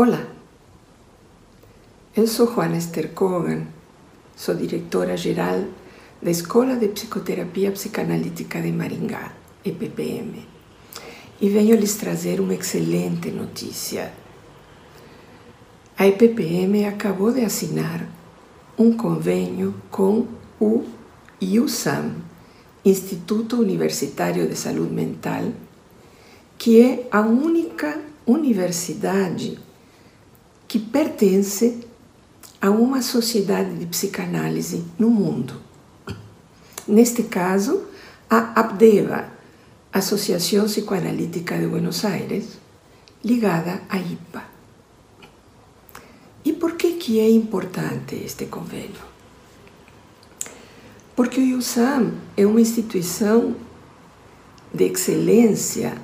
Olá, eu sou Juana Esther Kogan, sou diretora-geral da Escola de Psicoterapia Psicanalítica de Maringá, EPPM, e venho lhes trazer uma excelente notícia. A EPPM acabou de assinar um convênio com o IUSAM, Instituto Universitário de Saúde Mental, que é a única universidade que pertence a uma sociedade de psicanálise no mundo. Neste caso, a ABDEVA, Associação Psicoanalítica de Buenos Aires, ligada à IPA. E por que, que é importante este convênio? Porque o IUSAM é uma instituição de excelência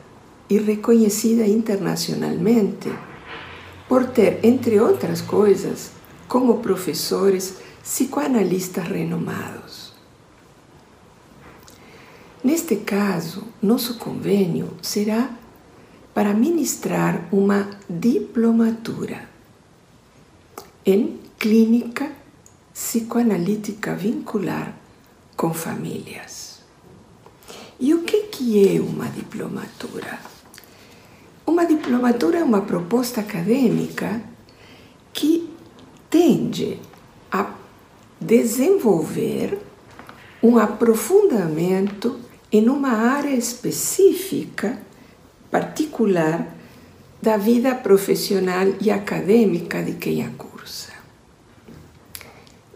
e reconhecida internacionalmente por ter, entre outras coisas, como professores psicoanalistas renomados. Neste caso, nosso convênio será para ministrar uma diplomatura em clínica psicoanalítica vincular com famílias. E o que, que é uma diplomatura? Uma diplomatura é uma proposta acadêmica que tende a desenvolver um aprofundamento em uma área específica, particular, da vida profissional e acadêmica de quem a cursa.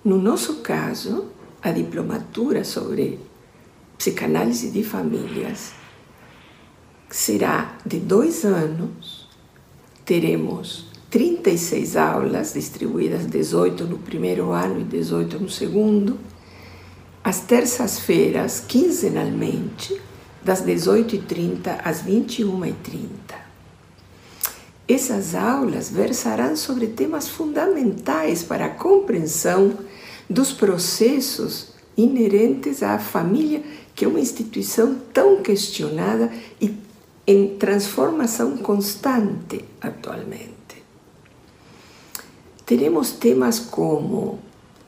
No nosso caso, a diplomatura sobre psicanálise de famílias será de dois anos. Teremos 36 aulas distribuídas, 18 no primeiro ano e 18 no segundo. Às terças-feiras, quinzenalmente, das 18h30 às 21h30. Essas aulas versarão sobre temas fundamentais para a compreensão dos processos inerentes à família, que é uma instituição tão questionada e em transformação constante atualmente. Teremos temas como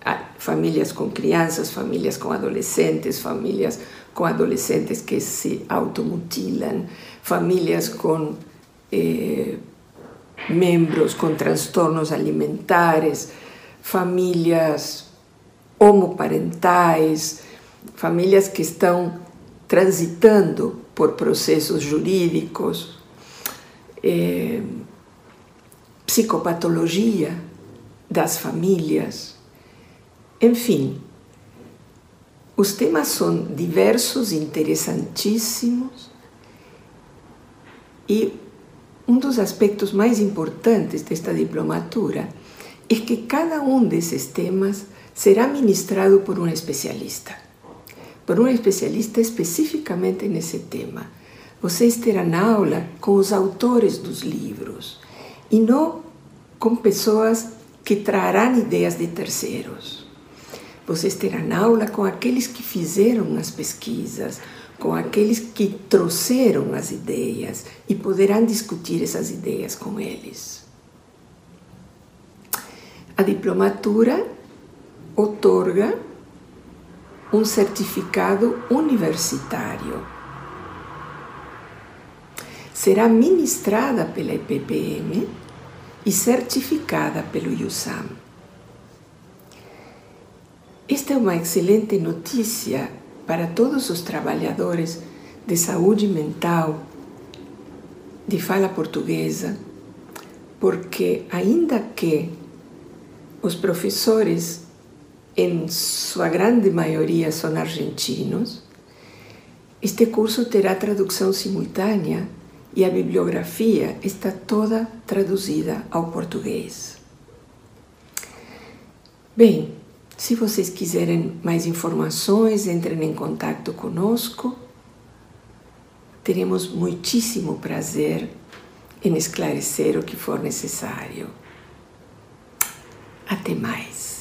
ah, famílias com crianças, famílias com adolescentes, famílias com adolescentes que se automutilam, famílias com eh, membros com transtornos alimentares, famílias homoparentais, famílias que estão transitando por processos jurídicos, eh, psicopatologia das famílias, enfim. Os temas são diversos, interessantíssimos e um dos aspectos mais importantes desta diplomatura é que cada um desses temas será ministrado por um especialista por um especialista especificamente nesse tema. Vocês terão aula com os autores dos livros e não com pessoas que trarão ideias de terceiros. Vocês terão aula com aqueles que fizeram as pesquisas, com aqueles que trouxeram as ideias e poderão discutir essas ideias com eles. A diplomatura otorga um certificado universitário. Será ministrada pela EPPM e certificada pelo IUSAM. Esta é uma excelente notícia para todos os trabalhadores de saúde mental de fala portuguesa, porque, ainda que os professores em sua grande maioria são argentinos, este curso terá tradução simultânea e a bibliografia está toda traduzida ao português. Bem, se vocês quiserem mais informações, entrem em contato conosco. Teremos muitíssimo prazer em esclarecer o que for necessário. Até mais.